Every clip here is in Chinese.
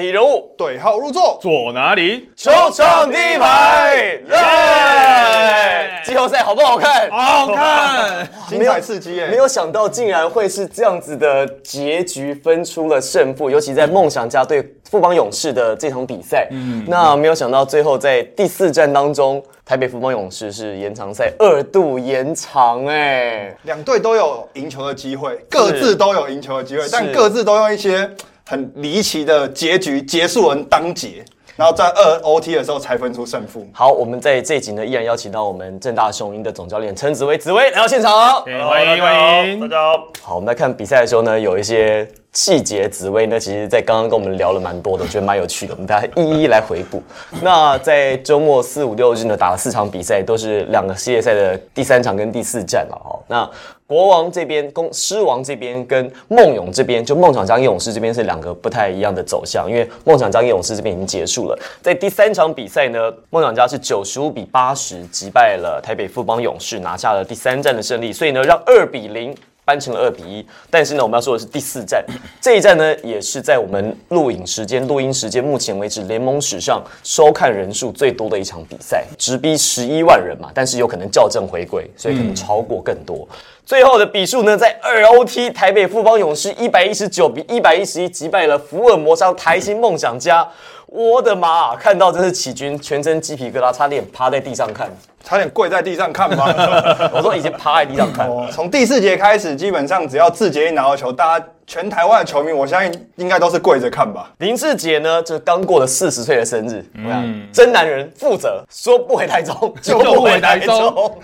题人物，对号入座，坐哪里？球场第一排，耶！季后赛好不好看？好看。精彩刺激耶！没有想到竟然会是这样子的结局，分出了胜负，尤其在梦想家对富邦勇士的这场比赛。嗯，那没有想到最后在第四战当中，台北富邦勇士是延长赛二度延长，哎，两队都有赢球的机会，各自都有赢球的机会，但各自都用一些很离奇的结局结束人当节。然后在二 OT 的时候才分出胜负。好，我们在这一集呢，依然邀请到我们正大雄鹰的总教练陈紫薇，紫薇来到现场，欢迎欢迎，大家好。好，我们在看比赛的时候呢，有一些细节，紫薇呢，其实在刚刚跟我们聊了蛮多的，我觉得蛮有趣的，我们大家一一来回顾。那在周末四五六日呢，打了四场比赛，都是两个系列赛的第三场跟第四战了哦。那国王这边、公狮王这边跟梦勇这边，就梦想家勇士这边是两个不太一样的走向，因为梦想家勇士这边已经结束了。在第三场比赛呢，梦想家是九十五比八十击败了台北富邦勇士，拿下了第三战的胜利，所以呢，让二比零。扳成了二比一，但是呢，我们要说的是第四战，这一战呢，也是在我们录影时间、录音时间目前为止联盟史上收看人数最多的一场比赛，直逼十一万人嘛，但是有可能校正回归，所以可能超过更多。最后的比数呢，在二 OT 台北富邦勇士一百一十九比一百一十一击败了福尔摩沙台新梦想家。我的妈！看到真是起军全身鸡皮疙瘩，差点趴在地上看，差点跪在地上看吧。我说已经趴在地上看。从第四节开始，基本上只要志杰一拿到球，大家全台湾的球迷，我相信应该都是跪着看吧。林志杰呢，就是刚过了四十岁的生日，嗯，真男人，负责说不回台中 就不回台中。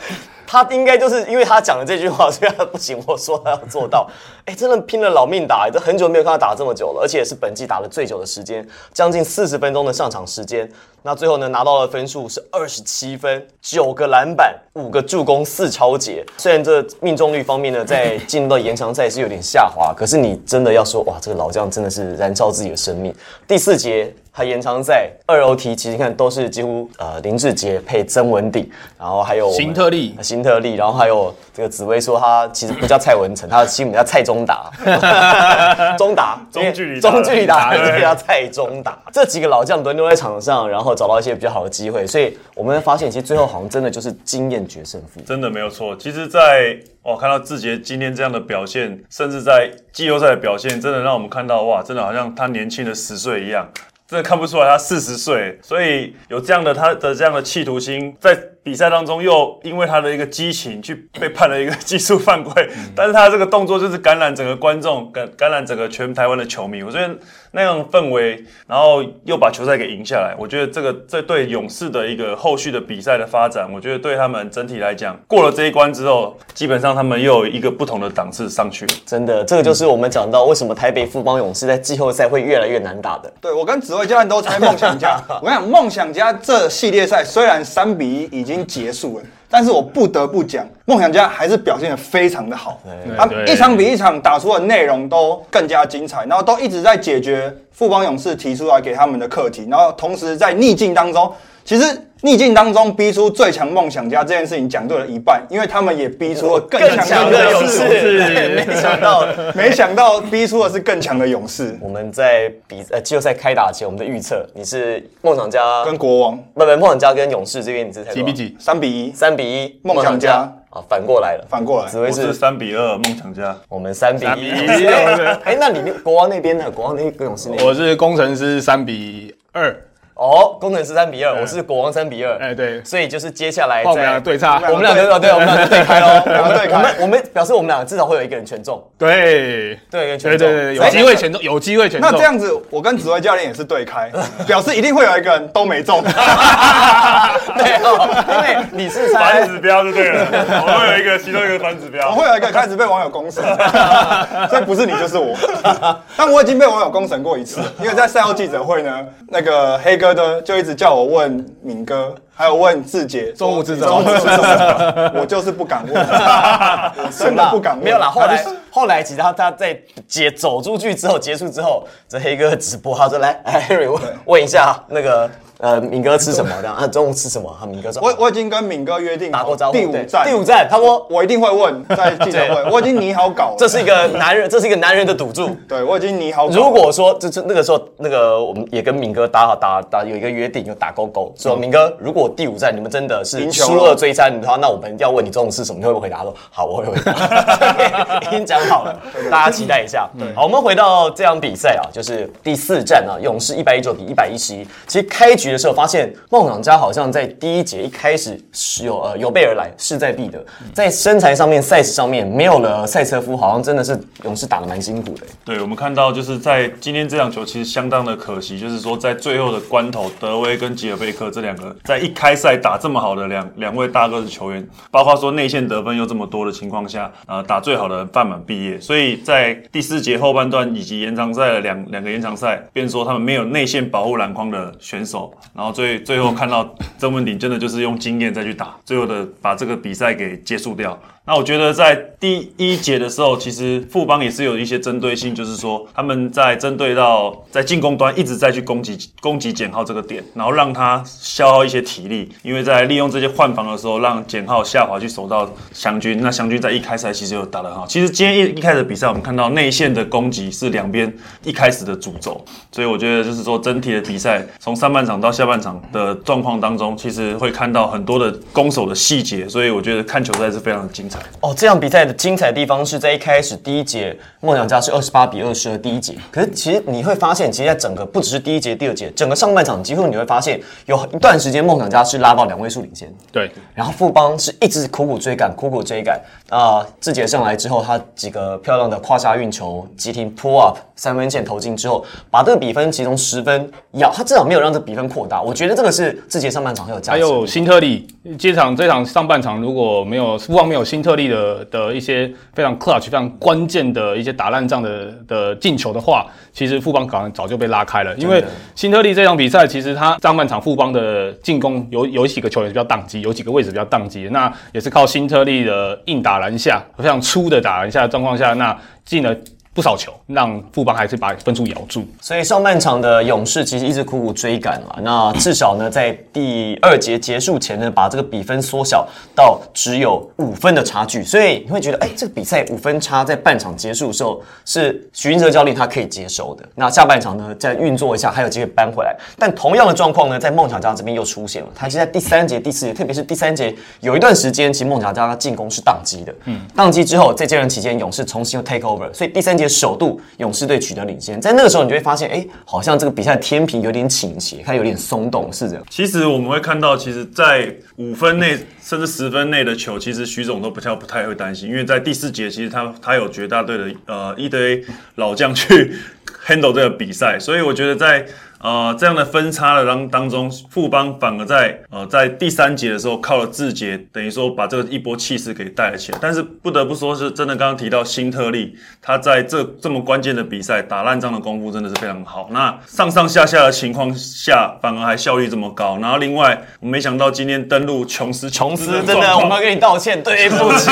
他应该就是因为他讲了这句话，所以他不行。我说他要做到，哎，真的拼了老命打，这很久没有看他打这么久了，而且也是本季打了最久的时间，将近四十分钟的上场时间。那最后呢，拿到的分数是二十七分，九个篮板，五个助攻，四超节。虽然这命中率方面呢，在进入到延长赛是有点下滑，可是你真的要说，哇，这个老将真的是燃烧自己的生命。第四节。他延长赛二楼梯其实你看都是几乎呃林志杰配曾文鼎，然后还有新特利，新特利，然后还有这个紫薇说他其实不叫蔡文成，他的新名叫蔡中达，中达 中距离中距离打，叫蔡中达。这几个老将轮流在场上，然后找到一些比较好的机会，所以我们发现其实最后好像真的就是经验决胜负，真的没有错。其实，在我看到志杰今天这样的表现，甚至在季后赛的表现，真的让我们看到哇，真的好像他年轻了十岁一样。真的看不出来他四十岁，所以有这样的他的这样的企图心，在比赛当中又因为他的一个激情去被判了一个技术犯规，但是他这个动作就是感染整个观众，感感染整个全台湾的球迷。我觉得那样氛围，然后又把球赛给赢下来，我觉得这个这对勇士的一个后续的比赛的发展，我觉得对他们整体来讲，过了这一关之后，基本上他们又有一个不同的档次上去了。真的，这个就是我们讲到为什么台北富邦勇士在季后赛会越来越难打的。对我跟紫薇教练都猜梦想家。我讲梦想家这系列赛虽然三比一已经结束了，但是我不得不讲，梦想家还是表现的非常的好。他一场比一场打出的内容都更加精彩，然后都一直在解决富邦勇士提出来给他们的课题，然后同时在逆境当中，其实。逆境当中逼出最强梦想家这件事情讲对了一半，因为他们也逼出了更强的勇士。没想到，没想到逼出的是更强的勇士。我们在比呃季后赛开打前，我们的预测你是梦想家跟国王，不不，梦想家跟勇士这边你是几比几？三比一，三比一，梦想家啊，反过来了，反过来，紫薇是三比二，梦想家，我们三比一。哎，那你那国王那边呢？国王那跟勇士那？我是工程师三比二。哦，工程师三比二，我是国王三比二。哎，对，所以就是接下来我们俩对差，我们俩对对，我们俩就对开喽。我们对开，我们表示我们俩至少会有一个人全中。对对对对对，有机会全中，有机会全中。那这样子，我跟紫薇教练也是对开，表示一定会有一个人都没中。对，因为你是反指标就对了，我会有一个其中一个反指标，我会有一个开始被网友攻神，所以不是你就是我。但我已经被网友攻审过一次，因为在赛后记者会呢，那个黑哥的就一直叫。我问敏哥，还有问志杰中午吃什么？我就是不敢问，我真的不敢问。没有啦，后来后来，其实他他在结走出去之后，结束之后，这黑哥直播，他说来，哎，Harry 问问一下那个呃敏哥吃什么？这样啊，中午吃什么？他敏哥说我我已经跟敏哥约定打过招呼，第五站，第五站，他说我一定会问在记者会，我已经拟好稿了。这是一个男人，这是一个男人的赌注。对我已经拟好稿。如果说这是那个时候，那个我们也跟敏哥打好打打有一个约定，有打勾勾，说敏哥，如果第五站你们真的是输二追三的话，那我们要问你中午吃什么，你会不会回答说好，我会回答，已经讲好了，大家期待一下。好，我们回到这场比赛啊，就是第四站啊，勇士一百一十九比一百一十一。其实开局的时候发现梦想家好像在第一节一开始是有呃有备而来，势在必得，在身材上面、赛事上面没有了赛车夫，好像真的是勇士打的蛮辛苦的。对，我们看到就是在今天这场球其实相当的可惜，就是说在最后的关头，德威跟吉尔贝克这两个在一开赛打这么好的两两位大哥的球员，包括说内线得分又这么多的情况下，呃，打最好的人范满毕业，所以在第四节后半段以及延长赛的两两个延长赛，便说他们没有内线保护篮筐的选手，然后最最后看到曾文鼎真的就是用经验再去打，最后的把这个比赛给结束掉。那我觉得在第一节的时候，其实富邦也是有一些针对性，就是说他们在针对到在进攻端一直在去攻击攻击简浩这个点，然后让他消耗一些体力，因为在利用这些换防的时候，让简浩下滑去守到祥军。那祥军在一开赛其实有打得很好。其实今天一一开始比赛，我们看到内线的攻击是两边一开始的主轴，所以我觉得就是说整体的比赛从上半场到下半场的状况当中，其实会看到很多的攻守的细节，所以我觉得看球赛是非常精彩。哦，这场比赛的精彩地方是在一开始第一节，梦想家是二十八比二十的第一节。可是其实你会发现，其实在整个不只是第一节、第二节，整个上半场几乎你会发现有一段时间梦想家是拉到两位数领先，对，然后富邦是一直苦苦追赶，苦苦追赶。啊、志杰上来之后，他几个漂亮的胯下运球，急停 pull up 三分线投进之后，把这个比分其中十分咬，他至少没有让这比分扩大。我觉得这个是志杰上半场很有价值。还有新特利，这场这场上半场如果没有富邦没有新特利的的一些非常 clutch、非常关键的一些打烂仗的的进球的话，其实富邦可能早就被拉开了。因为新特利这场比赛，其实他上半场富邦的进攻有有几个球员比较宕机，有几个位置比较宕机，那也是靠新特利的硬打篮下，非常粗的打篮下的状况下，那进了。不少球，让富邦还是把分数咬住。所以上半场的勇士其实一直苦苦追赶了，那至少呢，在第二节结束前呢，把这个比分缩小到只有五分的差距。所以你会觉得，哎，这个比赛五分差在半场结束的时候是许云哲教练他可以接受的。那下半场呢，再运作一下，还有机会扳回来。但同样的状况呢，在梦想家这边又出现了。他其实在第三节、第四节，特别是第三节有一段时间，其实梦想家进攻是宕机的。嗯，宕机之后，在这段期间，勇士重新又 take over，所以第三节首度勇士队取得领先。在那个时候，你就会发现，哎，好像这个比赛天平有点倾斜，它有点松动，是这样。其实我们会看到，其实，在五分内甚至十分内的球，其实徐总都不太不太会担心，因为在第四节，其实他他有绝大队的呃一堆老将去 handle 这个比赛，所以我觉得在。呃，这样的分差的当当中，富邦反而在呃在第三节的时候靠了志杰，等于说把这个一波气势给带了起来。但是不得不说，是真的，刚刚提到新特利，他在这这么关键的比赛打烂仗的功夫真的是非常好。那上上下下的情况下，反而还效率这么高。然后另外，我没想到今天登陆琼斯，琼斯 真的，我们要跟你道歉，对不起，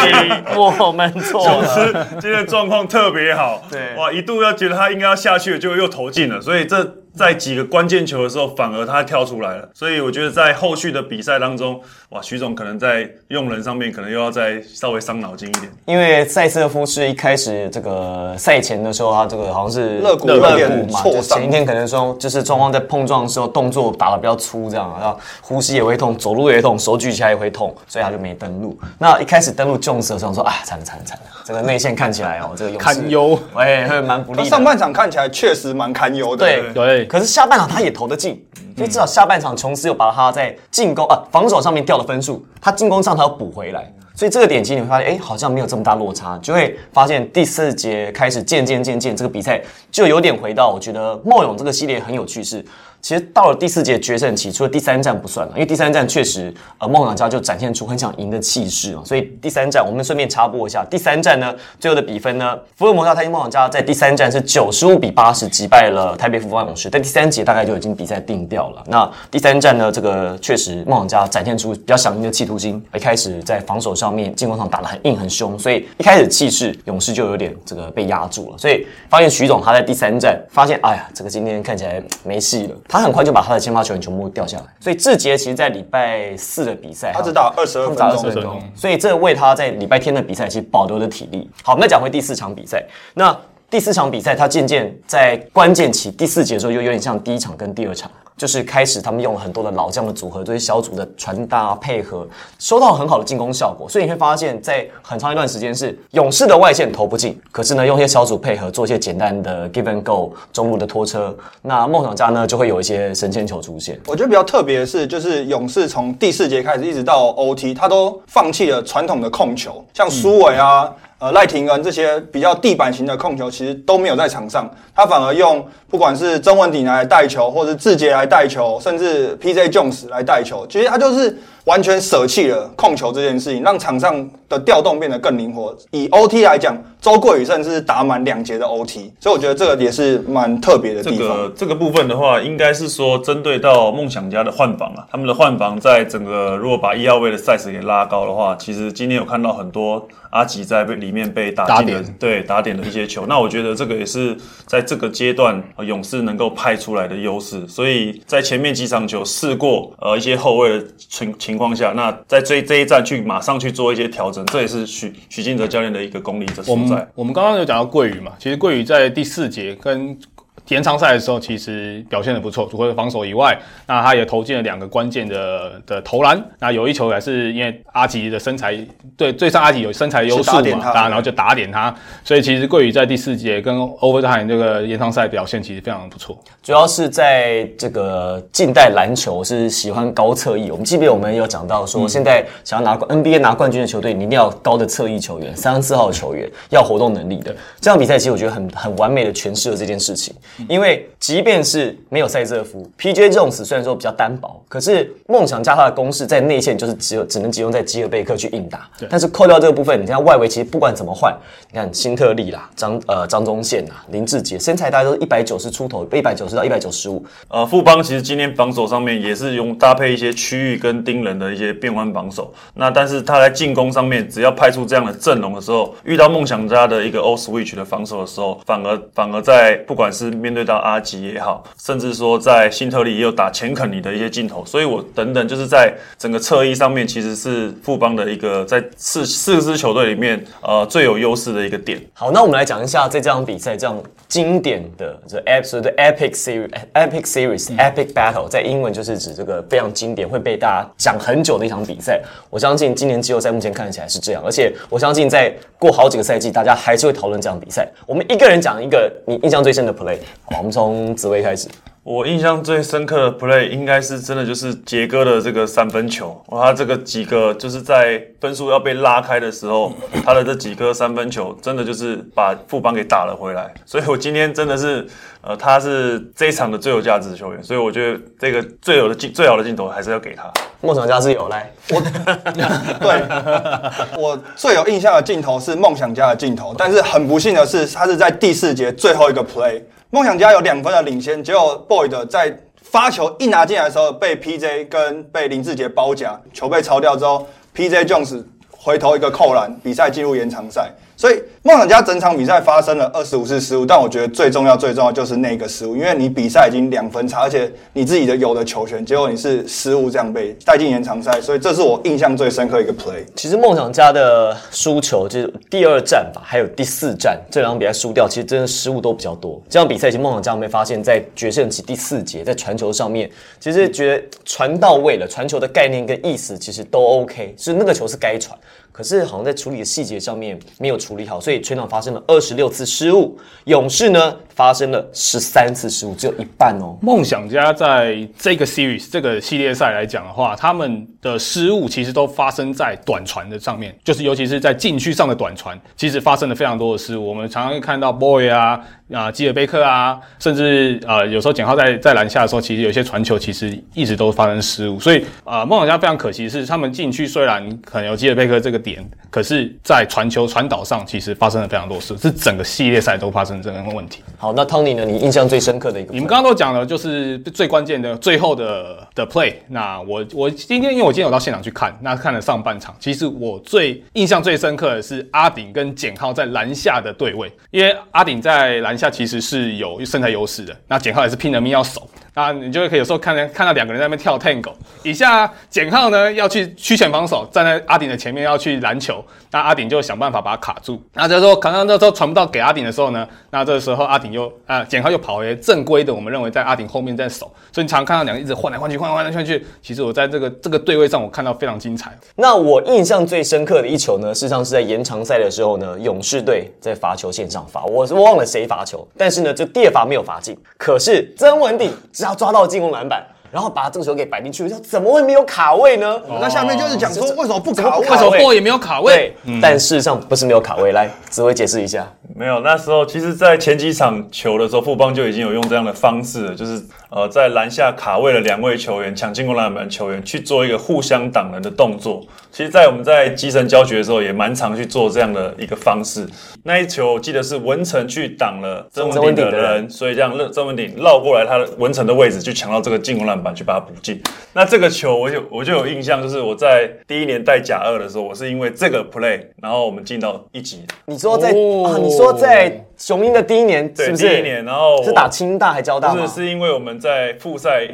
我们错琼斯。今天的状况特别好，对哇，一度要觉得他应该要下去了，结果又投进了，所以这。在几个关键球的时候，反而他跳出来了，所以我觉得在后续的比赛当中，哇，徐总可能在用人上面可能又要再稍微伤脑筋一点。因为塞瑟夫是一开始这个赛前的时候，他这个好像是肋骨肋骨嘛，挫伤就前一天可能说就是双方在碰撞的时候动作打得比较粗，这样，然后呼吸也会痛，走路也会痛，手举起来也会痛，所以他就没登录。那一开始登录 Jones 的时候说啊，惨了惨了惨了，这个内线看起来哦，这个勇士堪忧，哎，会蛮不利。上半场看起来确实蛮堪忧的。对对可是下半场他也投得进，所以至少下半场琼斯又把他在进攻啊防守上面掉的分数，他进攻上他要补回来。所以这个点其实你会发现，哎，好像没有这么大落差，就会发现第四节开始渐渐渐渐，这个比赛就有点回到我觉得莫勇这个系列很有趣是。其实到了第四节决胜期，除了第三战不算了，因为第三战确实呃梦想家就展现出很想赢的气势嘛，所以第三战我们顺便插播一下，第三战呢最后的比分呢，福尔摩沙台积梦想家在第三战是九十五比八十击败了台北富邦勇士，但第三节大概就已经比赛定掉了。那第三战呢，这个确实梦想家展现出比较想赢的企图心，一开始在防守上面进攻上打得很硬很凶，所以一开始气势勇士就有点这个被压住了，所以发现徐总他在第三战发现，哎呀，这个今天看起来没戏了。他很快就把他的先发球员全部掉下来，所以志杰其实，在礼拜四的比赛，他只打二十二分钟，所以这为他在礼拜天的比赛其实保留了体力。好，我们再讲回第四场比赛，那第四场比赛，他渐渐在关键期第四节的时候，又有点像第一场跟第二场。就是开始，他们用了很多的老将的组合，对小组的传达配合，收到很好的进攻效果。所以你会发现，在很长一段时间是勇士的外线投不进，可是呢，用一些小组配合，做一些简单的 give and go 中路的拖车，那梦想家呢就会有一些神仙球出现。我觉得比较特别的是，就是勇士从第四节开始一直到 OT，他都放弃了传统的控球，像苏伟啊。呃，赖廷恩这些比较地板型的控球，其实都没有在场上，他反而用不管是曾文鼎来带球，或者志杰来带球，甚至 PJ Jones 来带球，其实他就是完全舍弃了控球这件事情，让场上的调动变得更灵活。以 OT 来讲，周桂宇甚至是打满两节的 OT，所以我觉得这个也是蛮特别的地方。这个这个部分的话，应该是说针对到梦想家的换防啊，他们的换防在整个如果把一号位的 size 给拉高的话，其实今天有看到很多阿吉在被里面被打进的，对打点的一些球。那我觉得这个也是在这个阶段勇士能够派出来的优势。所以在前面几场球试过呃一些后卫的情情情况下，那在这这一站去马上去做一些调整，这也是许许金哲教练的一个功力所在。我们刚刚有讲到桂宇嘛，其实桂宇在第四节跟。延长赛的时候，其实表现的不错，除了防守以外，那他也投进了两个关键的的投篮。那有一球也是因为阿吉的身材，对，对上阿吉有身材优势嘛，然后就打点他。所以其实桂宇在第四节跟 Overtime 这个延长赛表现其实非常不错。主要是在这个近代篮球是喜欢高侧翼。我们记得我们有讲到说，现在想要拿 NBA 拿冠军的球队，你一定要高的侧翼球员，三四号球员要活动能力的。这场比赛其实我觉得很很完美的诠释了这件事情。因为即便是没有塞瑟夫，P.J. Jones 虽然说比较单薄，可是梦想家他的攻势在内线就是只有只能集中在基尔贝克去硬打。但是扣掉这个部分，你看外围其实不管怎么换，你看辛特利啦、张呃张宗宪啦、林志杰身材大概都是一百九十出头，一百九十到一百九十五。呃，富邦其实今天防守上面也是用搭配一些区域跟盯人的一些变换防守。那但是他在进攻上面，只要派出这样的阵容的时候，遇到梦想家的一个 All Switch 的防守的时候，反而反而在不管是面对到阿吉也好，甚至说在新特利也有打钱肯尼的一些镜头，所以我等等就是在整个侧翼上面，其实是富邦的一个在四四支球队里面呃最有优势的一个点。好，那我们来讲一下在这场比赛这样经典的这的 epic series epic series epic battle，在英文就是指这个非常经典会被大家讲很久的一场比赛。我相信今年季后赛目前看起来是这样，而且我相信在过好几个赛季，大家还是会讨论这场比赛。我们一个人讲一个你印象最深的 play。好，我们从紫薇开始。我印象最深刻的 play 应该是真的就是杰哥的这个三分球。哇，他这个几个就是在分数要被拉开的时候，他的这几颗三分球真的就是把副帮给打了回来。所以我今天真的是，呃，他是这一场的最有价值的球员。所以我觉得这个最有的镜最好的镜头还是要给他。梦想家是有来，我 对我最有印象的镜头是梦想家的镜头，但是很不幸的是，他是在第四节最后一个 play。梦想家有两分的领先，结果 Boyd 在发球一拿进来的时候，被 PJ 跟被林志杰包夹，球被抄掉之后，PJ Jones 回头一个扣篮，比赛进入延长赛。所以梦想家整场比赛发生了二十五次失误，但我觉得最重要、最重要就是那个失误，因为你比赛已经两分差，而且你自己的有的球权，结果你是失误这样被带进延长赛，所以这是我印象最深刻一个 play。其实梦想家的输球就是第二战吧，还有第四战这两场比赛输掉，其实真的失误都比较多。这场比赛其实梦想家没发现，在决胜期第四节在传球上面，其实觉得传到位了，传球的概念跟意思其实都 OK，是那个球是该传。可是好像在处理的细节上面没有处理好，所以全场发生了二十六次失误。勇士呢发生了十三次失误，只有一半哦。梦想家在这个 series 这个系列赛来讲的话，他们的失误其实都发生在短传的上面，就是尤其是在禁区上的短传，其实发生了非常多的失误。我们常常会看到 Boy 啊，啊基尔贝克啊，甚至呃有时候简浩在在篮下的时候，其实有些传球其实一直都发生失误，所以啊梦想家非常可惜是他们禁区虽然可能有基尔贝克这个点，可是在传球传导上其实发生了非常多事，是整个系列赛都发生这个问题。好，那 Tony 呢？你印象最深刻的一个？你们刚刚都讲了，就是最关键的最后的的 play。那我我今天因为我今天有到现场去看，那看了上半场，其实我最印象最深刻的是阿顶跟简浩在篮下的对位，因为阿顶在篮下其实是有身材优势的，那简浩也是拼了命要守。啊，你就可以有时候看到看到两个人在那边跳 tango，以下简浩呢要去区前防守，站在阿顶的前面要去篮球，那阿顶就想办法把他卡住。那这时候可能那时候传不到给阿顶的时候呢，那这时候阿顶又啊简浩又跑回正规的，我们认为在阿顶后面在守，所以你常常看到两个一直换来换去，换来换来换去。其实我在这个这个对位上，我看到非常精彩。那我印象最深刻的一球呢，事实上是在延长赛的时候呢，勇士队在罚球线上罚，我是忘了谁罚球，但是呢，这第二罚没有罚进，可是曾文鼎只要抓到进攻篮。板，然后把这个球给摆进去，说怎么会没有卡位呢？那下面就是讲说为什么不卡位？为什么波也没有卡位？但事实上不是没有卡位。来，紫薇解释一下。没有，那时候其实，在前几场球的时候，富邦就已经有用这样的方式，就是呃，在篮下卡位了两位球员，抢进攻篮板球员去做一个互相挡人的动作。其实，在我们在基层教学的时候，也蛮常去做这样的一个方式。那一球我记得是文成去挡了曾文鼎的人，所以让曾文鼎绕过来他的文成的位置，去抢到这个进攻篮板，去把它补进。那这个球我就我就有印象，就是我在第一年带甲二的时候，我是因为这个 play，然后我们进到一级。你说在啊？你说在？雄鹰的第一年是不是？第一年，然后是打清大还交大不是，是因为我们在复赛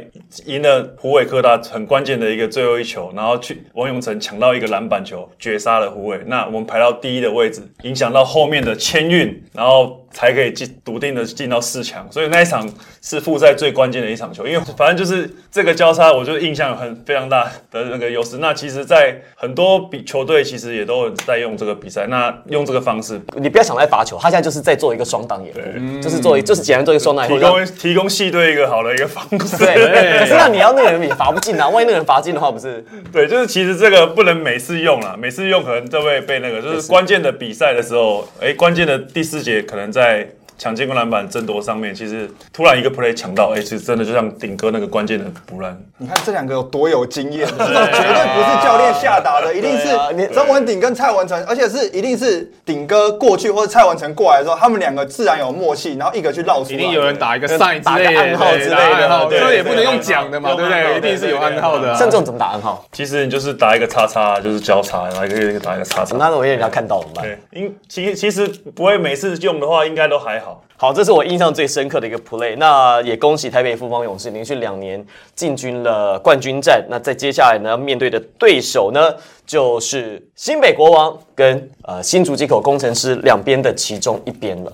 赢了湖北科大很关键的一个最后一球，然后去王永成抢到一个篮板球，绝杀了湖北。那我们排到第一的位置，影响到后面的签运，然后。才可以进笃定的进到四强，所以那一场是复赛最关键的一场球，因为反正就是这个交叉，我就印象很非常大的那个优势。那其实，在很多比球队其实也都在用这个比赛，那用这个方式，你不要想来罚球，他现在就是在做一个双挡掩就是做就是简单做一个双挡提供提供系队一个好的一个方式。对，可是那你要那个人也罚不进啊，万一那个人罚进的话，不是？对，就是其实这个不能每次用了，每次用可能都会被那个，就是关键的比赛的时候，哎，关键的第四节可能在。在抢进攻篮板争夺上面，其实突然一个 play 抢到，哎，其实真的就像顶哥那个关键的补篮。你看这两个有多有经验，这种绝对不是教练下达的，一定是张文鼎跟蔡文成，而且是一定是顶哥过去或者蔡文成过来的时候，他们两个自然有默契，然后一个去绕出，一定有人打一个 sign 打个暗号之类的，这也不能用讲的嘛，对不对？一定是有暗号的。像这种怎么打暗号？其实你就是打一个叉叉，就是交叉，然后一个一个打一个叉叉。那我也要看到怎么办？对，因其其实不会每次用的话，应该都还好。好，这是我印象最深刻的一个 play。那也恭喜台北富邦勇士连续两年进军了冠军战。那在接下来呢，要面对的对手呢，就是新北国王跟呃新竹机口工程师两边的其中一边了。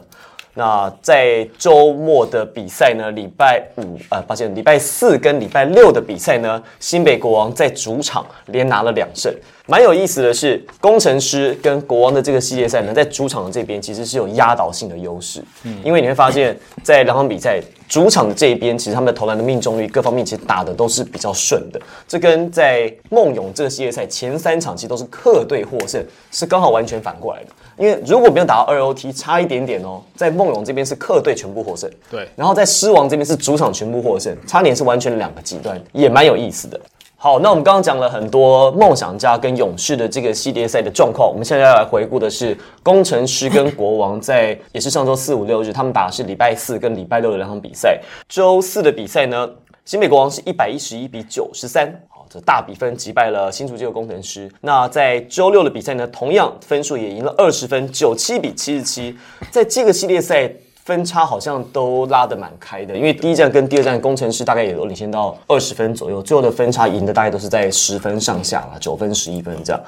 那在周末的比赛呢，礼拜五呃，抱歉，礼拜四跟礼拜六的比赛呢，新北国王在主场连拿了两胜。蛮有意思的是，工程师跟国王的这个系列赛呢，在主场的这边其实是有压倒性的优势。嗯，因为你会发现，在两场比赛主场的这一边，其实他们的投篮的命中率各方面其实打的都是比较顺的。这跟在梦勇这个系列赛前三场其实都是客队获胜，是刚好完全反过来的。因为如果没有打到二 OT，差一点点哦，在梦勇这边是客队全部获胜，对，然后在狮王这边是主场全部获胜，差点是完全两个极端，也蛮有意思的。好，那我们刚刚讲了很多梦想家跟勇士的这个系列赛的状况，我们现在要来回顾的是工程师跟国王在也是上周四五六日，他们打的是礼拜四跟礼拜六的两场比赛。周四的比赛呢，新北国王是一百一十一比九十三，好，这大比分击败了新竹这个工程师。那在周六的比赛呢，同样分数也赢了二十分，九七比七十七，在这个系列赛。分差好像都拉得蛮开的，因为第一站跟第二站工程师大概也都领先到二十分左右，最后的分差赢的大概都是在十分上下啦，九分、十一分这样，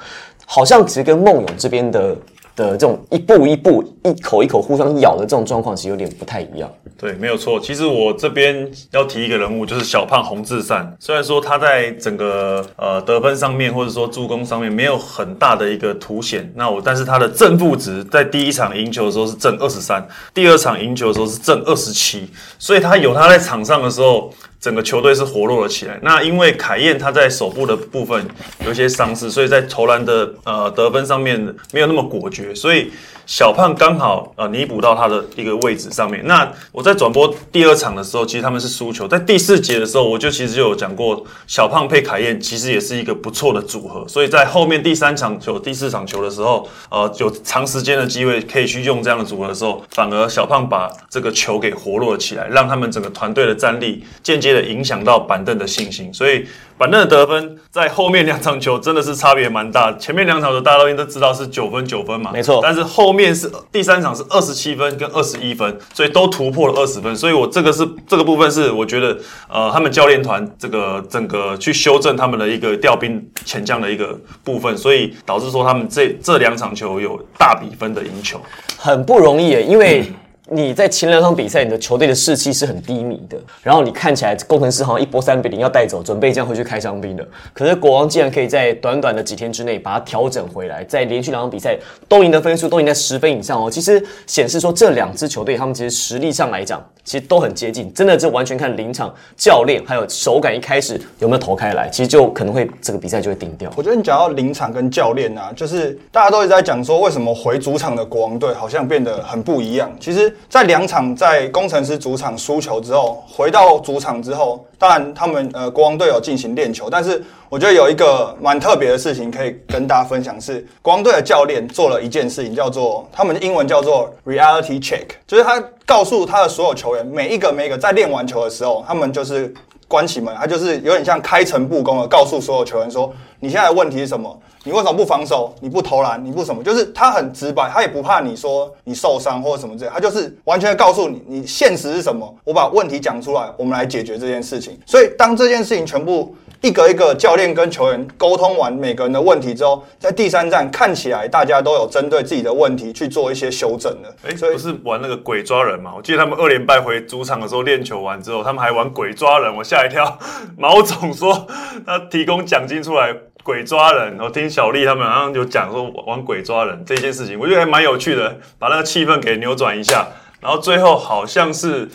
好像其实跟梦勇这边的。的这种一步一步、一口一口互相咬的这种状况，其实有点不太一样。对，没有错。其实我这边要提一个人物，就是小胖洪志善。虽然说他在整个呃得分上面，或者说助攻上面没有很大的一个凸显，那我但是他的正负值在第一场赢球的时候是正二十三，第二场赢球的时候是正二十七，所以他有他在场上的时候。整个球队是活络了起来。那因为凯燕他在手部的部分有一些伤势，所以在投篮的呃得分上面没有那么果决，所以。小胖刚好呃弥补到他的一个位置上面。那我在转播第二场的时候，其实他们是输球。在第四节的时候，我就其实就有讲过，小胖配凯燕其实也是一个不错的组合。所以在后面第三场球、第四场球的时候，呃，有长时间的机会可以去用这样的组合的时候，反而小胖把这个球给活络了起来，让他们整个团队的战力渐渐接的影响到板凳的信心。所以。板凳的得分在后面两场球真的是差别蛮大，前面两场球大家都应该知道是九分九分嘛，没错。但是后面是第三场是二十七分跟二十一分，所以都突破了二十分。所以我这个是这个部分是我觉得呃他们教练团这个整个去修正他们的一个调兵遣将的一个部分，所以导致说他们这这两场球有大比分的赢球，很不容易，因为。你在前两场比赛，你的球队的士气是很低迷的，然后你看起来工程师好像一波三比零要带走，准备这样回去开伤兵的。可是国王竟然可以在短短的几天之内把它调整回来，在连续两场比赛都赢得分数都赢在十分以上哦。其实显示说这两支球队他们其实实力上来讲，其实都很接近，真的就完全看临场教练还有手感一开始有没有投开来，其实就可能会这个比赛就会顶掉。我觉得你讲到临场跟教练啊，就是大家都一直在讲说为什么回主场的国王队好像变得很不一样，其实。在两场在工程师主场输球之后，回到主场之后，当然他们呃国王队有进行练球，但是我觉得有一个蛮特别的事情可以跟大家分享，是国王队的教练做了一件事情，叫做他们的英文叫做 reality check，就是他告诉他的所有球员，每一个每一个在练完球的时候，他们就是关起门，他就是有点像开诚布公的告诉所有球员说，你现在的问题是什么？你为什么不防守？你不投篮？你不什么？就是他很直白，他也不怕你说你受伤或者什么之类，他就是完全告诉你，你现实是什么？我把问题讲出来，我们来解决这件事情。所以当这件事情全部一个一个教练跟球员沟通完每个人的问题之后，在第三站看起来大家都有针对自己的问题去做一些修正的。哎，不是玩那个鬼抓人嘛？我记得他们二连败回主场的时候练球完之后，他们还玩鬼抓人，我吓一跳。毛总说他提供奖金出来。鬼抓人，我听小丽他们好像有讲说玩鬼抓人这件事情，我觉得还蛮有趣的，把那个气氛给扭转一下，然后最后好像是。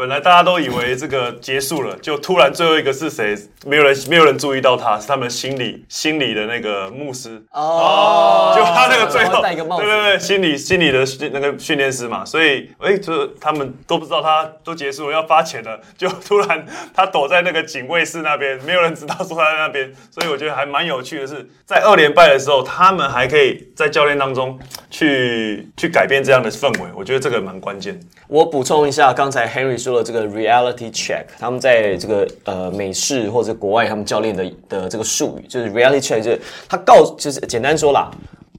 本来大家都以为这个结束了，就突然最后一个是谁？没有人，没有人注意到他，是他们心理心理的那个牧师哦，就他那个最后，对对对，心理心理的那个训练师嘛，所以哎，就他们都不知道他都结束了要发钱了，就突然他躲在那个警卫室那边，没有人知道说他在那边，所以我觉得还蛮有趣的是，在二连败的时候，他们还可以在教练当中去去改变这样的氛围，我觉得这个蛮关键。我补充一下，刚才 Henry 说。做了这个 reality check，他们在这个呃美式或者国外他们教练的的这个术语，就是 reality check，就是他告，就是简单说啦，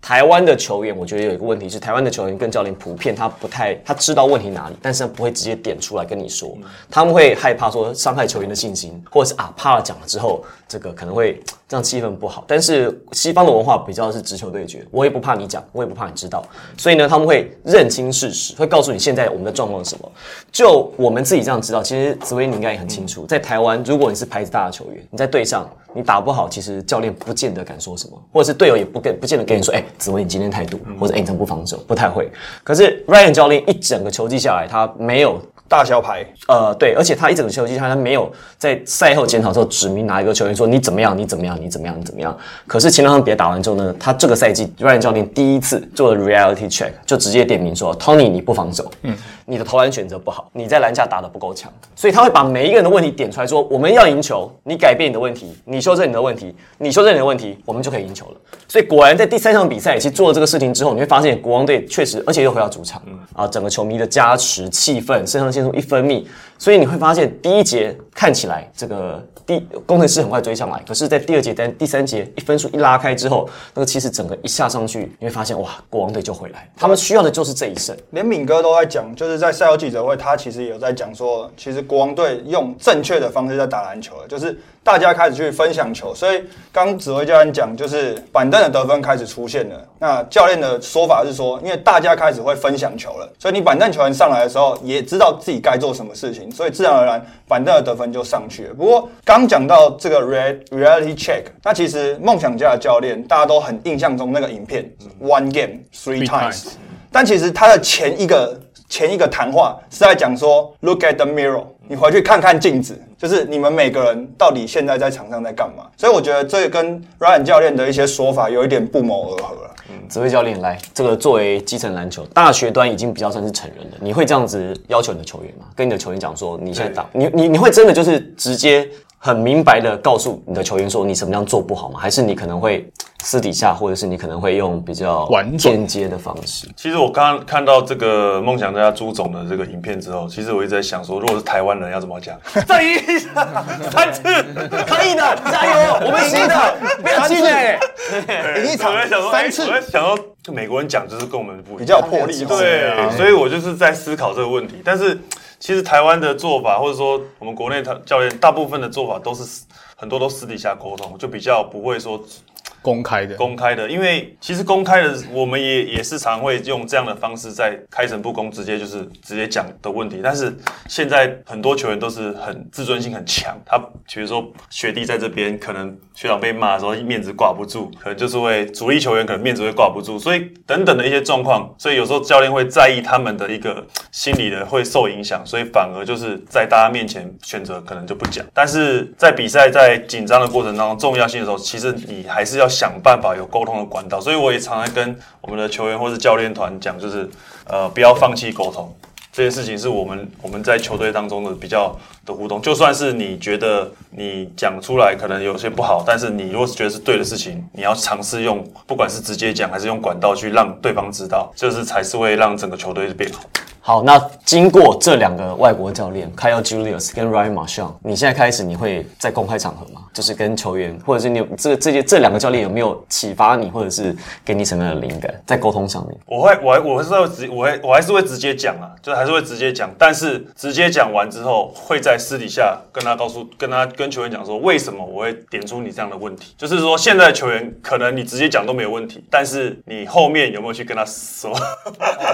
台湾的球员，我觉得有一个问题是，台湾的球员跟教练普遍他不太，他知道问题哪里，但是他不会直接点出来跟你说，他们会害怕说伤害球员的信心，或者是啊怕了讲了之后，这个可能会。这样气氛不好，但是西方的文化比较是直球对决，我也不怕你讲，我也不怕你知道，所以呢，他们会认清事实，会告诉你现在我们的状况是什么。就我们自己这样知道，其实紫薇你应该也很清楚，在台湾，如果你是牌子大的球员，你在队上你打不好，其实教练不见得敢说什么，或者是队友也不跟不见得跟你说，哎，紫薇你今天态度，或者哎你怎么不防守，不太会。可是 Ryan 教练一整个球季下来，他没有。大小牌，呃，对，而且他一整个球季他他没有在赛后检讨之后指明哪一个球员说你怎么样，你怎么样，你怎么样，你怎么样。可是前两场比赛打完之后呢，他这个赛季 Ryan 教练第一次做了 reality check，就直接点名说 Tony 你不防守，嗯，你的投篮选择不好，你在篮下打得不够强，所以他会把每一个人的问题点出来说，我们要赢球，你改变你的问题，你修正你的问题，你修正你的问题，我们就可以赢球了。所以果然在第三场比赛其实做了这个事情之后，你会发现国王队确实，而且又回到主场，啊，整个球迷的加持气氛，肾上腺素一分泌。所以你会发现，第一节看起来这个第工程师很快追上来，可是，在第二节、第第三节一分数一拉开之后，那个气势整个一下上去，你会发现哇，国王队就回来，他们需要的就是这一胜。连敏哥都在讲，就是在赛后记者会，他其实也有在讲说，其实国王队用正确的方式在打篮球了，就是。大家开始去分享球，所以刚指挥教练讲，就是板凳的得分开始出现了。那教练的说法是说，因为大家开始会分享球了，所以你板凳球员上来的时候，也知道自己该做什么事情，所以自然而然板凳的得分就上去了。不过刚讲到这个 reality check，那其实梦想家的教练大家都很印象中那个影片 one game three times，但其实他的前一个前一个谈话是在讲说 look at the mirror。你回去看看镜子，就是你们每个人到底现在在场上在干嘛。所以我觉得这跟 Ryan 教练的一些说法有一点不谋而合了。指挥教练来，这个作为基层篮球大学端已经比较算是成人了，你会这样子要求你的球员吗？跟你的球员讲说，你现在打，你你你会真的就是直接很明白的告诉你的球员说你什么样做不好吗？还是你可能会私底下，或者是你可能会用比较间接的方式？其实我刚刚看到这个梦想家朱总的这个影片之后，其实我一直在想说，如果是台湾人要怎么讲？再一三次，可以的，加油，我们行的，不要气馁。赢一场三次哎我在想说，就美国人讲就是跟我们不一样比较有魄力。对，所以我就是在思考这个问题。但是其实台湾的做法，或者说我们国内他教练大部分的做法都是很多都私底下沟通，就比较不会说公开的，公开的，因为其实公开的我们也也是常会用这样的方式在开诚布公，直接就是直接讲的问题。但是现在很多球员都是很自尊心很强，他比如说学弟在这边，可能学长被骂的时候面子挂不住，可能就是会主力球员可能面子会挂不住，所以等等的一些状况，所以有时候教练会在意他们的一个心理的会受影响，所以反而就是在大家面前选择可能就不讲，但是在比赛在紧张的过程当中，重要性的时候，其实你还是要想办法有沟通的管道。所以我也常常跟我们的球员或是教练团讲，就是呃不要放弃沟通。这件事情是我们我们在球队当中的比较的互动，就算是你觉得你讲出来可能有些不好，但是你如果是觉得是对的事情，你要尝试用不管是直接讲还是用管道去让对方知道，这是才是会让整个球队变好。好，那经过这两个外国教练 Kyle Julius 跟 Ryan Marshall，你现在开始你会在公开场合吗？就是跟球员，或者是你有这这些这两个教练有没有启发你，或者是给你什么样的灵感在沟通上面？我会，我还我是会直，我会我还是会直接讲啊，就还是会直接讲，但是直接讲完之后，会在私底下跟他告诉，跟他跟球员讲说，为什么我会点出你这样的问题，就是说现在的球员可能你直接讲都没有问题，但是你后面有没有去跟他说？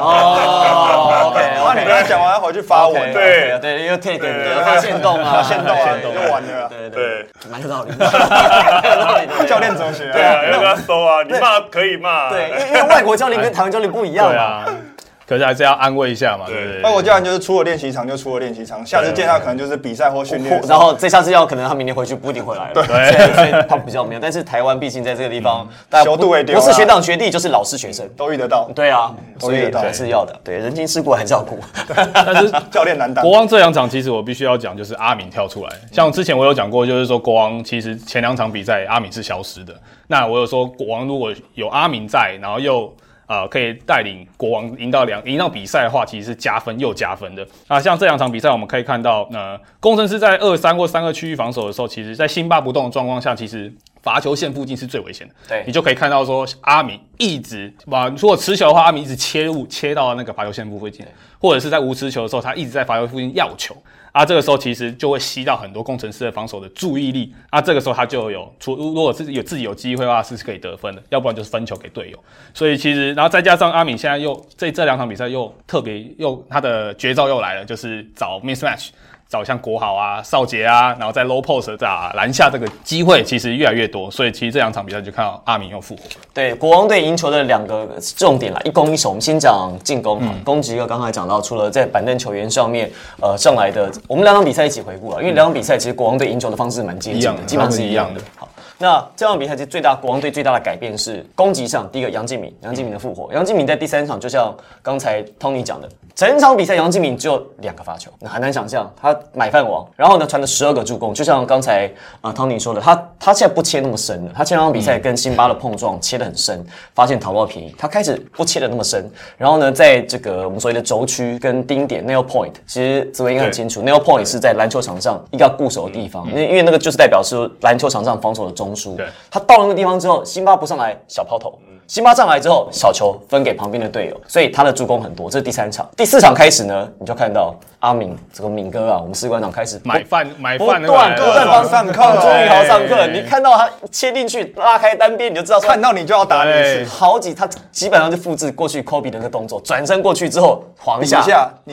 哦然后你跟他讲完，回去发文，对。对，又 take 你发现动啊，现动啊，就完了。对对，对。蛮有道理。教练哲学，对啊，要不要收啊，你骂可以骂，对，因为因为外国教练跟台湾教练不一样嘛。可是还是要安慰一下嘛，对不对？外国教练就是出了练习场就出了练习场，下次见他可能就是比赛或训练。然后这下次要可能他明年回去不一定回来了，对，所以他比较没有。但是台湾毕竟在这个地方，大家修度也丢啊不是学长学弟就是老师学生，都遇得到，对啊，所以都遇得到还是要的，对，人情世故还是要顾。但是教练难当国。王这两场，其实我必须要讲，就是阿敏跳出来。像之前我有讲过，就是说国王其实前两场比赛阿敏是消失的。那我有说国王如果有阿敏在，然后又呃可以带领国王赢到两赢到比赛的话，其实是加分又加分的。啊，像这两场比赛我们可以看到，呃，工程师在二三或三个区域防守的时候，其实在辛巴不动的状况下，其实。罚球线附近是最危险的，对你就可以看到说阿米一直把如果持球的话，阿米一直切入切到那个罚球线附近，或者是在无持球的时候，他一直在罚球附近要球，啊，这个时候其实就会吸到很多工程师的防守的注意力，那，这个时候他就有除如果是有自己有机会的话是可以得分的，要不然就是分球给队友。所以其实，然后再加上阿敏现在又这这两场比赛又特别又他的绝招又来了，就是找 mismatch。找像国豪啊、少杰啊，然后在 low post 打篮下这个机会其实越来越多，所以其实这两场比赛就看到阿明又复活。对，国王队赢球的两个重点啦，一攻一守。我们先讲进攻哈，攻击一个刚才讲到，除了在板凳球员上面，呃，上来的，我们两场比赛一起回顾了，因为两场比赛其实国王队赢球的方式蛮接近的，基本上是一样的他们是一样的。好，那这场比赛其实最大国王队最大的改变是攻击上，第一个杨敬敏，杨敬敏的复活，杨敬敏在第三场就像刚才 Tony 讲的，整场比赛杨敬敏只有两个发球，那很难想象他买饭王，然后呢传了十二个助攻，就像刚才啊、呃 Tony 说的，他他现在不切那么深了，他前两场比赛跟辛巴的碰撞切得很深，发现讨不到便宜，他开始不切得那么深，然后呢，在这个我们所谓的轴区跟丁点 nail point，其实紫薇应该很清楚，nail point 是在篮球场上一个要固守的地方，因为因为那个就是代表是篮球场上防守的中枢。对。他到了那个地方之后，辛巴不上来，小抛投。辛巴上来之后，小球分给旁边的队友，所以他的助攻很多。这是第三场，第四场开始呢，你就看到阿敏这个敏哥啊，我们士官长开始买饭买不饭不断个不断帮上课帮朱宇豪上课。你看到他切进去拉开单边，你就知道看到你就要打你好几，他基本上就复制过去 Kobe 的那个动作，转身过去之后晃一下，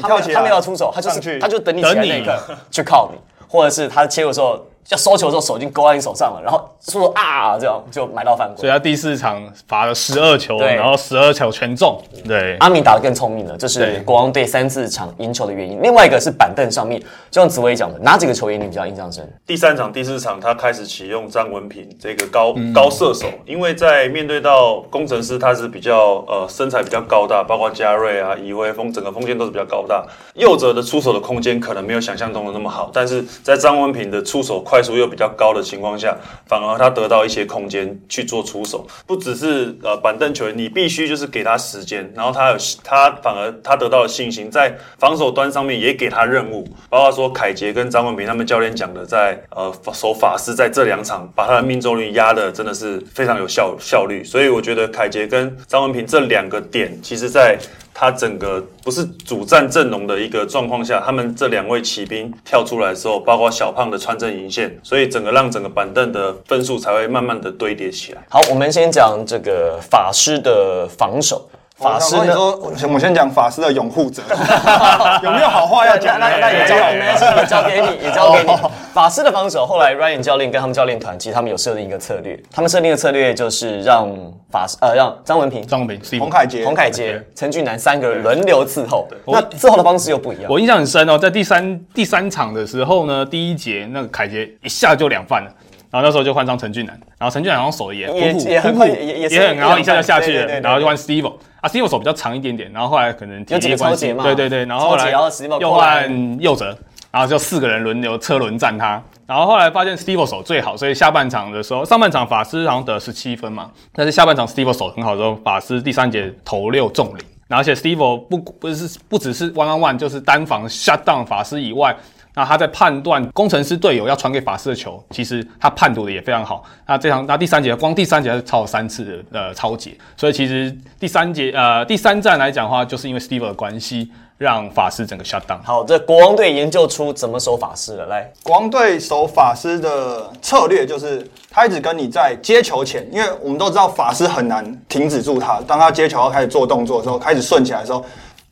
他没有跳他没有出手，他就是他就等你起来等你那一刻去靠你，或者是他切的时候要收球的时候手已经勾在你手上了，然后说啊这样就买到犯规。所以他第四场罚了十二球，对然后十二球全中。对，阿明打得更聪明了，这是国王队三四场赢球的原因。另外一个是板凳上面，就像紫薇讲的，哪几个球员你比较印象深？第三场、第四场，他开始启用张文平这个高、嗯高射手，因为在面对到工程师，他是比较呃身材比较高大，包括加瑞啊、以威锋，整个锋线都是比较高大。右者的出手的空间可能没有想象中的那么好，但是在张文平的出手快快速又比较高的情况下，反而他得到一些空间去做出手。不只是呃板凳球员，你必须就是给他时间，然后他有他反而他得到了信心，在防守端上面也给他任务，包括说凯杰跟张文平他们教练讲的，在呃守法师在这两场把他的命中率压的真的是非常有效效率，所以我觉得凯杰跟张文平这两个点，其实在他整个不是主战阵容的一个状况下，他们这两位骑兵跳出来的时候，包括小胖的穿针引线，所以整个让整个板凳的分数才会慢慢的堆叠起来。好，我们先讲这个法师的防守。法师呢？我想说，我先我先讲法师的拥护者，有没有好话要讲？那那那也交没关系，也交给你，也交给你。法师的防守，后来 Ryan 教练跟他们教练团，其实他们有设定一个策略，他们设定的策略就是让法师呃让张文平、张文平、洪凯杰，洪凯杰、陈俊南三个人轮流伺候。那伺候的方式又不一样。我印象很深哦，在第三第三场的时候呢，第一节那个凯杰一下就两犯了。然后那时候就换上陈俊南，然后陈俊南好像手也也也很也很，然后一下就下去了，然后就换 Steve 啊，Steve 手比较长一点点，然后后来可能体有几个超节嘛对对对，然后后来又换右折，然后就四个人轮流车轮战他，然后后来发现 Steve 手最好，所以下半场的时候，上半场法师好像得十七分嘛，但是下半场 Steve 手很好的时候，法师第三节投六中零，然后而且 Steve 不不是不只是 one on one，就是单防 shut down 法师以外。那他在判断工程师队友要传给法师的球，其实他判读的也非常好。那这场那第三节光第三节他是超了三次的呃超节，所以其实第三节呃第三站来讲的话，就是因为 Steve 的关系，让法师整个 shut down。好，这国王队研究出怎么守法师了。来，国王队守法师的策略就是，他一直跟你在接球前，因为我们都知道法师很难停止住他。当他接球要开始做动作的时候，开始顺起来的时候，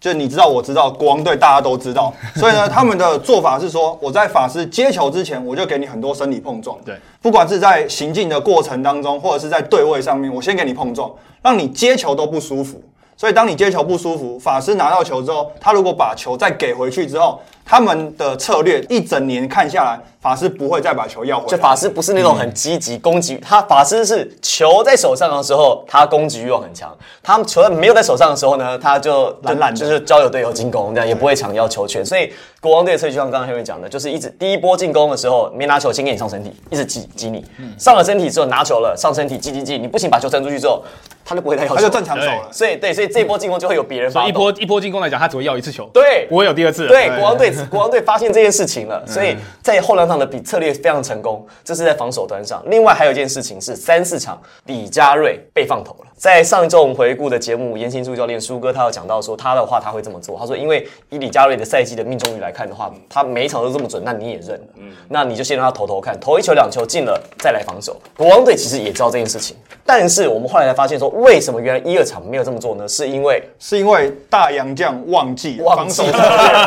就你知道，我知道，国王队大家都知道。所以呢，他们的做法是说，我在法师接球之前，我就给你很多身体碰撞。对，不管是在行进的过程当中，或者是在对位上面，我先给你碰撞，让你接球都不舒服。所以当你接球不舒服，法师拿到球之后，他如果把球再给回去之后，他们的策略一整年看下来，法师不会再把球要回来。就法师不是那种很积极攻击，他法师是球在手上的时候，他攻击欲望很强；他们球没有在手上的时候呢，他就懒懒就是交由队友进攻，这样也不会抢要球权。所以国王队的策略就像刚刚黑人讲的，就是一直第一波进攻的时候没拿球，先给你上身体，一直挤挤你，上了身体之后拿球了，上身体挤挤挤，你不行把球传出去之后，他就不会再要球，他就正常守了。所以对，所以这一波进攻就会有别人发动。所以一波一波进攻来讲，他只会要一次球，对不会有第二次。对，国王队国王队发现这件事情了，所以在后两场的比策略非常成功，这是在防守端上。另外还有一件事情是三四场李佳瑞被放投了。在上一周我们回顾的节目，严新柱教练舒哥他有讲到说他的话他会这么做，他说因为以李佳瑞的赛季的命中率来看的话，他每一场都这么准，那你也认了，那你就先让他投投看，投一球两球进了再来防守。国王队其实也知道这件事情，但是我们后来才发现说，为什么原来一二场没有这么做呢？是因为是因为大洋将忘记忘防守记了，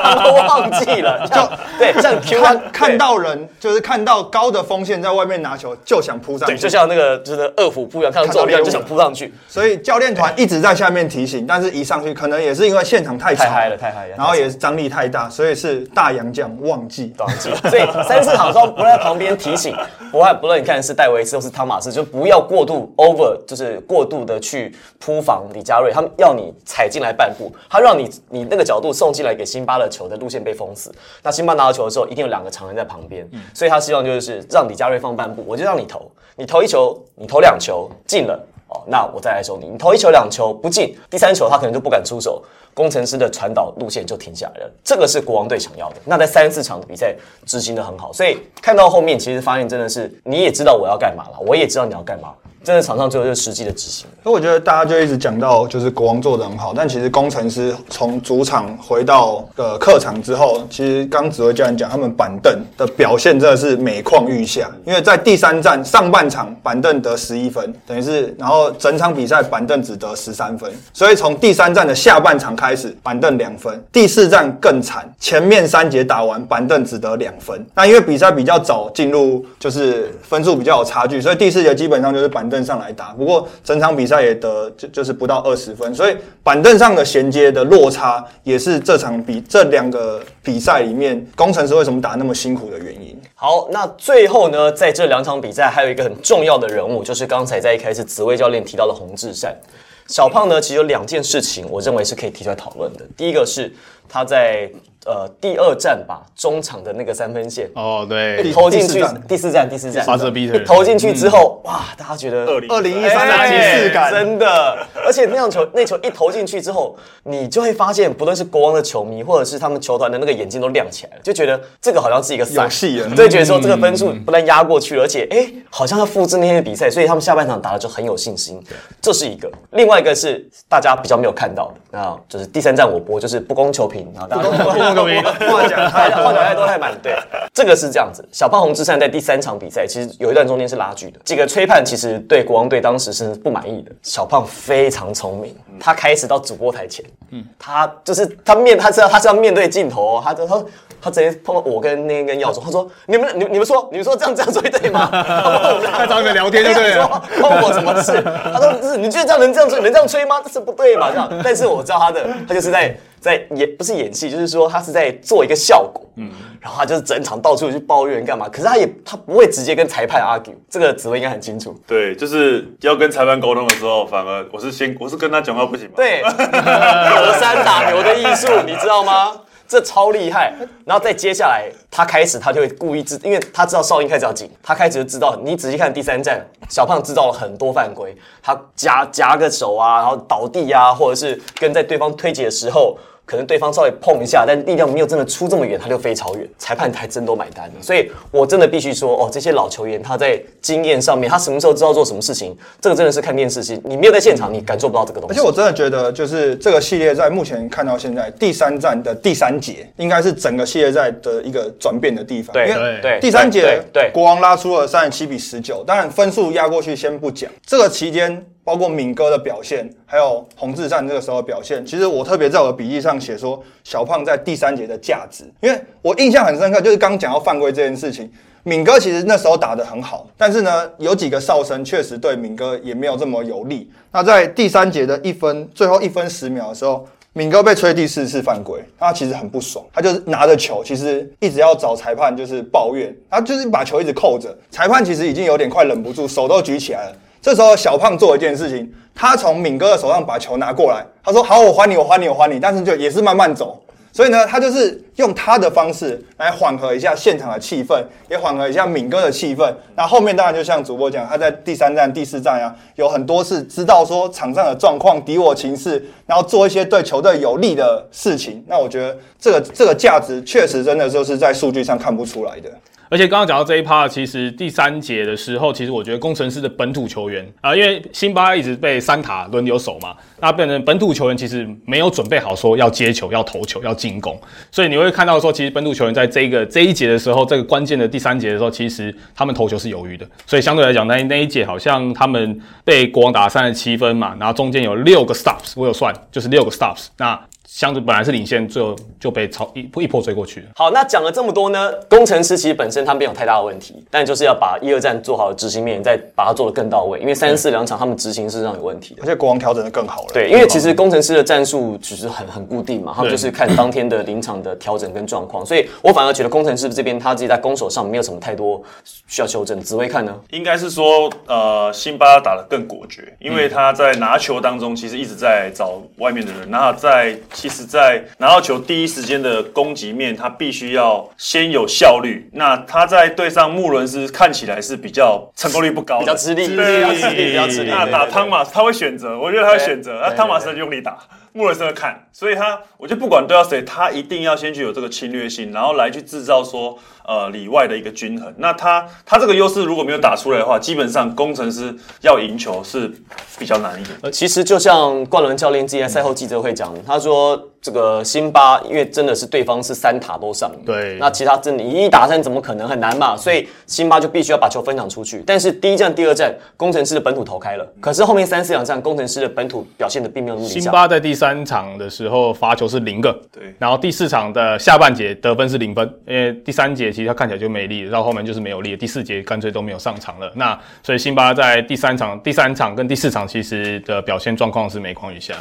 他们忘记了，就对，像 Q 看看到人，就是看到高的锋线在外面拿球，就想扑上对，去。就像那个就是恶虎扑羊，看到看到猎物重量就想扑上去，所以教练团一直在下面提醒，但是一上去可能也是因为现场太嗨了太嗨了然后也是张力太大，所以是大洋将 忘记。忘记。所以三四场的时候不在旁边提醒，不论不论你看是戴维斯或是汤马斯，就不要过度 over，就是过度的去扑防李佳瑞，他们要你踩进来半步，他让你你那个角度送进来给辛巴的球的路线被封死。那辛巴拿到球的时候，一定有两个常人在旁边，所以他希望就是让李佳瑞放半步，我就让你投，你投一球，你投两球进了。哦，那我再来收你。你投一球两球不进，第三球他可能就不敢出手，工程师的传导路线就停下来了。这个是国王队想要的。那在三四场的比赛执行的很好，所以看到后面其实发现真的是你也知道我要干嘛了，我也知道你要干嘛。真的场上最后就是实际的执行。所以我觉得大家就一直讲到就是国王做的很好，但其实工程师从主场回到呃客场之后，其实刚指挥教练讲，他们板凳的表现真的是每况愈下。因为在第三站上半场板凳得十一分，等于是然后整场比赛板凳只得十三分，所以从第三站的下半场开始板凳两分，第四站更惨，前面三节打完板凳只得两分。那因为比赛比较早进入，就是分数比较有差距，所以第四节基本上就是板凳凳上来打。不过整场比赛也得就就是不到二十分，所以板凳上的衔接的落差也是这场比这两个比赛里面工程师为什么打那么辛苦的原因。好，那最后呢，在这两场比赛还有一个很重要的人物，就是刚才在一开始紫薇教练提到的洪志善。小胖呢，其实有两件事情，我认为是可以提出来讨论的。第一个是他在呃第二站吧，中场的那个三分线。哦，对，投进去第四站第四站第四站巴泽比特投进去之后，哇，大家觉得二零二零一三的哎即视感，真的，而且那样球那球一投进去之后，你就会发现，不论是国王的球迷，或者是他们球团的那个眼睛都亮起来了，就觉得这个好像是一个赛有戏。了对，觉得说这个分数不但压过去了，而且哎，好像要复制那天的比赛，所以他们下半场打的就很有信心。这是一个，另外一个是大家比较没有看到的，那就是第三站我播就是不攻球评，然后大家不公球评话讲话讲太多太满，对，这个是这样子。小胖红之善在第三场比赛，其实有一段中间是拉锯的。这个吹判其实对国王队当时是不满意的。小胖非常聪明，他开始到主播台前，嗯，他就是他面他知道他是要面对镜头、哦，他他他他直接碰到我跟那根耀说，他说你们你们你们说你们说这样这样吹对吗？他找你们聊天就对了说关我什么事？他说是你觉得这样能这样吹能这样吹吗？这是不对嘛？这样，但是我知道他的他就是在在演不是演戏，就是说他是在做一个效果，嗯，然后他就是整场到处去抱怨干嘛？可是他也他不会直接跟裁判 argue，这个职位应该很清楚。对，就是要跟裁判沟通的时候，反而我是先我是跟他讲话不行吗？对，隔山打牛的艺术，你知道吗？这超厉害。然后再接下来，他开始他就会故意制，因为他知道哨音开始要紧，他开始就知道。你仔细看第三站，小胖制造了很多犯规，他夹夹个手啊，然后倒地啊，或者是跟在对方推挤的时候。可能对方稍微碰一下，但力量没有真的出这么远，他就飞超远，裁判还真都买单了。所以我真的必须说，哦，这些老球员他在经验上面，他什么时候知道做什么事情，这个真的是看电视戏，你没有在现场，你感受不到这个东西。而且我真的觉得，就是这个系列在目前看到现在第三站的第三节，应该是整个系列赛的一个转变的地方。对因为对第三节对对国王拉出了三十七比十九，当然分数压过去先不讲，这个期间。包括敏哥的表现，还有洪志善这个时候的表现，其实我特别在我的笔记上写说小胖在第三节的价值，因为我印象很深刻，就是刚讲到犯规这件事情，敏哥其实那时候打得很好，但是呢，有几个哨声确实对敏哥也没有这么有利。那在第三节的一分最后一分十秒的时候，敏哥被吹第四次犯规，他其实很不爽，他就是拿着球，其实一直要找裁判就是抱怨，他就是把球一直扣着，裁判其实已经有点快忍不住，手都举起来了。这时候小胖做一件事情，他从敏哥的手上把球拿过来，他说：“好，我还你，我还你，我还你。”但是就也是慢慢走。所以呢，他就是用他的方式来缓和一下现场的气氛，也缓和一下敏哥的气氛。那后面当然就像主播讲，他在第三站、第四站啊，有很多次知道说场上的状况、敌我情势，然后做一些对球队有利的事情。那我觉得这个这个价值确实真的就是在数据上看不出来的。而且刚刚讲到这一趴，其实第三节的时候，其实我觉得工程师的本土球员啊、因为辛巴一直被三塔轮流守嘛，那变成本土球员其实没有准备好说要接球、要投球、要进攻，所以你会看到说，其实本土球员在这个这一节的时候，这个关键的第三节的时候，其实他们投球是犹豫的，所以相对来讲，那那一节好像他们被国王打三十七分嘛，然后中间有六个 stops，我有算，就是六个 stops，那。相对本来是领先，最后就被超一一波追过去了。好，那讲了这么多呢，工程师其实本身他没有太大的问题，但就是要把一二战做好的执行面，再把它做得更到位，因为三四两场他们执行是上有问题的而。且国王调整的更好了。对，因为其实工程师的战术只是很很固定嘛，他们就是看当天的临场的调整跟状况，所以我反而觉得工程师这边他自己在攻守上没有什么太多需要修正。紫薇看呢？应该是说，呃，辛巴打得更果决，因为他在拿球当中其实一直在找外面的人，然后在其实，在拿到球第一时间的攻击面，他必须要先有效率。那他在对上穆伦斯看起来是比较成功率不高，比较吃力，比对较吃力，比较吃力。那打汤马斯他会选择，我觉得他会选择，对那汤马斯对用力打，穆雷森的看，所以他我就不管对到谁，他一定要先去有这个侵略性，然后来去制造说呃里外的一个均衡。那他他这个优势如果没有打出来的话，基本上工程师要赢球是比较难一点。呃，其实就像冠伦教练之前赛后记者会讲，他说这个辛巴因为真的是对方是三塔都上，对那其他真的你一打三怎么可能很难嘛？所以辛巴就必须要把球分享出去。但是第一站、第二站，工程师的本土投开了，可是后面三四两站，工程师的本土表现的并没有那么理想。辛巴在第三场的时候罚球是零个，对然后第四场的下半节得分是零分，因为第三节其实他看起来就没力了，到后面就是没有力了，第四节干脆都没有上场了。那所以辛巴在第三场、第三场跟第四场其实的表现状况是每况愈下。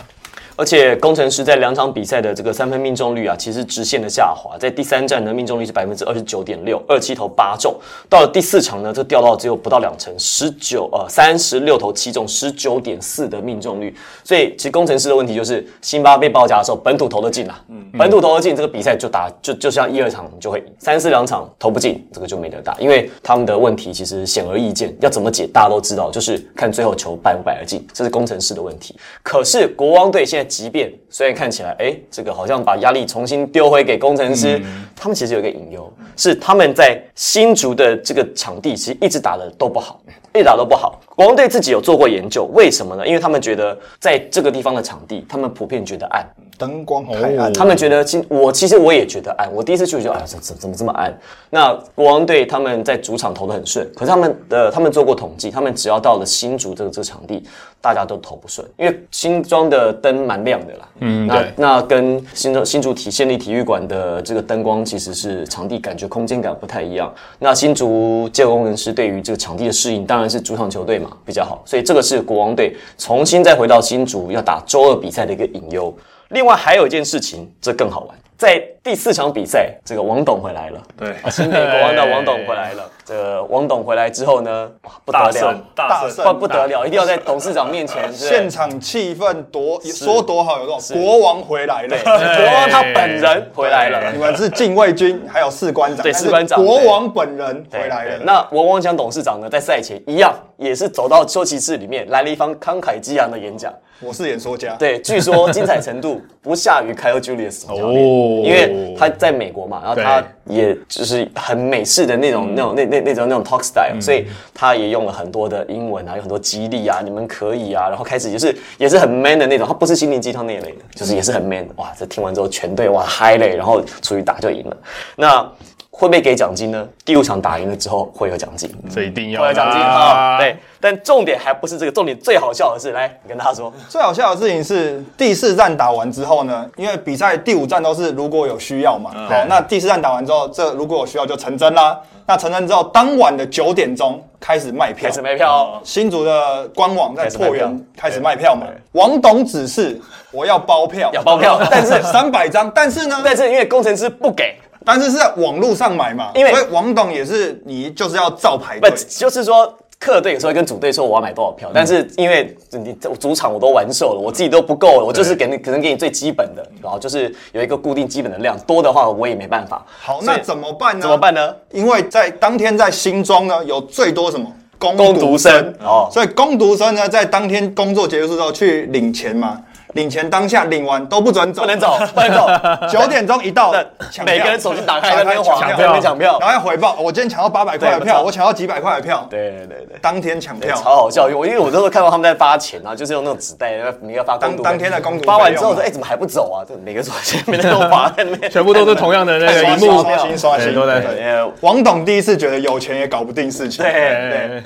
而且工程师在两场比赛的这个三分命中率啊，其实直线的下滑。在第三站的命中率是百分之二十九点六，二七投八中。到了第四场呢，这掉到只有不到两成，十九呃三十六投七中，十九点四的命中率。所以其实工程师的问题就是，辛巴被包夹的时候，本土投得进啊，本土投得进，这个比赛就打就就像一二场就会赢，三四两场投不进，这个就没得打。因为他们的问题其实显而易见，要怎么解大家都知道，就是看最后球摆不摆得进，这是工程师的问题。可是国王队现在即便虽然看起来，哎，这个好像把压力重新丢回给工程师，他们其实有一个隐忧，是他们在新竹的这个场地其实一直打的都不好，一直打都不好。国王队自己有做过研究，为什么呢？因为他们觉得在这个地方的场地，他们普遍觉得暗，灯光太暗，他们觉得今我其实我也觉得暗，我第一次去我就啊怎怎怎么这么暗？那国王队他们在主场投的很顺，可是他们的他们做过统计，他们只要到了新竹这个这个场地，大家都投不顺，因为新庄的灯蛮亮的啦，嗯，那对那跟新庄新竹体县立体育馆的这个灯光其实是场地感觉空间感不太一样。那新竹建工人师对于这个场地的适应，当然是主场球队嘛比较好，所以这个是国王队重新再回到新竹要打周二比赛的一个隐忧。另外还有一件事情，这更好玩，在第四场比赛，这个王董回来了。对，新北国王的王董回来了。这个王董回来之后呢，哇，不得了。大胜，不不得了，一定要在董事长面前，现场气氛多说多好，有多少国王回来了，。国王他本人回来了。你们是禁卫军，还有士官长，对士官长国王本人回来了。那王王强董事长呢，在赛前一样，也是走到休息室里面来了一番慷慨激昂的演讲。我是演说家，对，据说精彩程度 不下于 Kyle Julius 教练哦因为他在美国嘛，然后他也就是很美式的那种、那种、那那那种那种 talk style，、所以他也用了很多的英文啊，有很多激励啊，你们可以啊，然后开始也是也是很 man 的那种，他不是心灵鸡汤那一类的，就是也是很 man。哇，这听完之后全队哇嗨嘞，然后出去打就赢了。那会不会给奖金呢？第五场打赢了之后会有奖金，这一定要会有奖金啊、对，但重点还不是这个，重点最好笑的是，来你跟大家说，最好笑的事情是第四站打完之后呢，因为比赛第五站都是如果有需要嘛，好，那第四站打完之后，这如果有需要就成真啦。那成真之后，当晚的九点钟开始卖票。开，始卖票。哦。新竹的官网在破源开始卖票。嘛。王董指示我要包票，要包票。但是三百张，但是呢，但是因为工程师不给，但是是在网络上买嘛，因为所以王董也是你就是要照排不队。就是说。客队有时候跟主队说我要买多少票，但是因为你主场我都玩瘦了，我自己都不够了，我就是给你可能给你最基本的，然后就是有一个固定基本的量，多的话我也没办法。好，那怎么办呢？怎么办呢？因为在当天在新庄呢，有最多什么攻攻读生哦所以攻读生呢，在当天工作结束之后去领钱嘛，领钱当下领完都不准走，不能走，不能走。九点钟一到那，抢票。每个人手机打开在那抢在那边抢票。然。后要回报，我今天抢到八百块的票，对我抢到几百块的票，对对对对。当天抢对，票。超好笑，因为我因为我那时候看到他们在发钱啊，就是用那种纸袋，每个发当当天的公读发完之后说，哎，怎么还不走啊？这每个手机没人都发 在那边，全部都是同样的那个刷荧幕，刷新刷新对都在。王董第一次觉得有钱也搞不定事情，对对，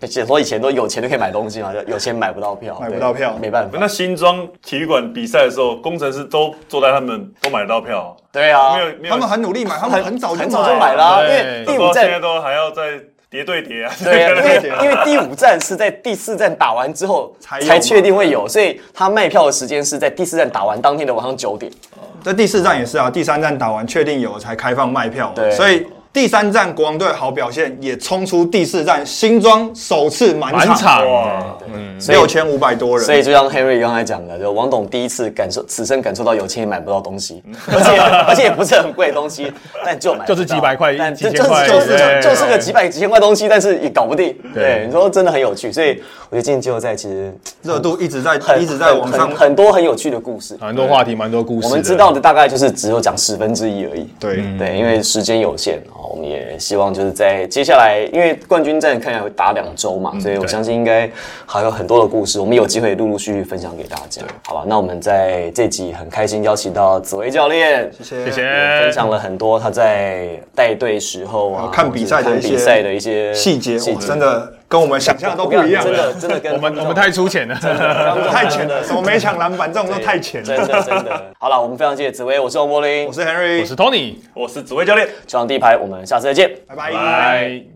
那解说以前都有钱就可以买东西嘛，就有钱买不到票，买不到票。对没办法。那新庄体育馆比赛的时候，工程师都坐在他们都买得到票，对啊。没，有没有，他们很努力买，他们很早就很早就买了。啊，因为第五站现在站。都还要再叠对叠啊。对啊，因为 因为第五站是在第四站打完之后才才确定会有，所以他卖票的时间是在第四站打完当天的晚上九点。这第四站也是啊，第三站打完确定有才开放卖票。所以第三站国王队好表现，也冲出第四站新庄首次满场，满场。哇，六千五百多人。所以就像 Henry 刚才讲的，就王董第一次感受，此生感受到有钱也买不到东西，而且而且也不是很贵的东西，但就买就是几百块但就就是几千块就是对。就是个几百几千块东西，但是也搞不定。对。对，你说真的很有趣，所以我觉得今天季后赛其实热度一直在很一直在往上。很，很多很有趣的故事。蛮多话题，蛮多故事。我们知道的大概就是只有讲十分之一而已。对，对，因为时间有限，哦，我们也希望就是在接下来，因为冠军战看起来会打两周嘛，所以我相信应该还有很多的故事，我们有机会陆陆续续分享给大家，好吧？那我们在这集很开心邀请到紫薇教练，谢谢。谢谢分享了很多他在带队时候啊，看比赛的一些看比赛的一些细节，哇，真的跟我们想象的都不一样，真的真的跟我们我们太粗浅了。太浅了，什么没抢篮板这种都太浅真。的真的。好了，我们非常谢谢紫薇，我是王柏林，我是 Henry，我是 Tony，我是紫薇教练。球场第一排，我们下次再见。拜拜。拜。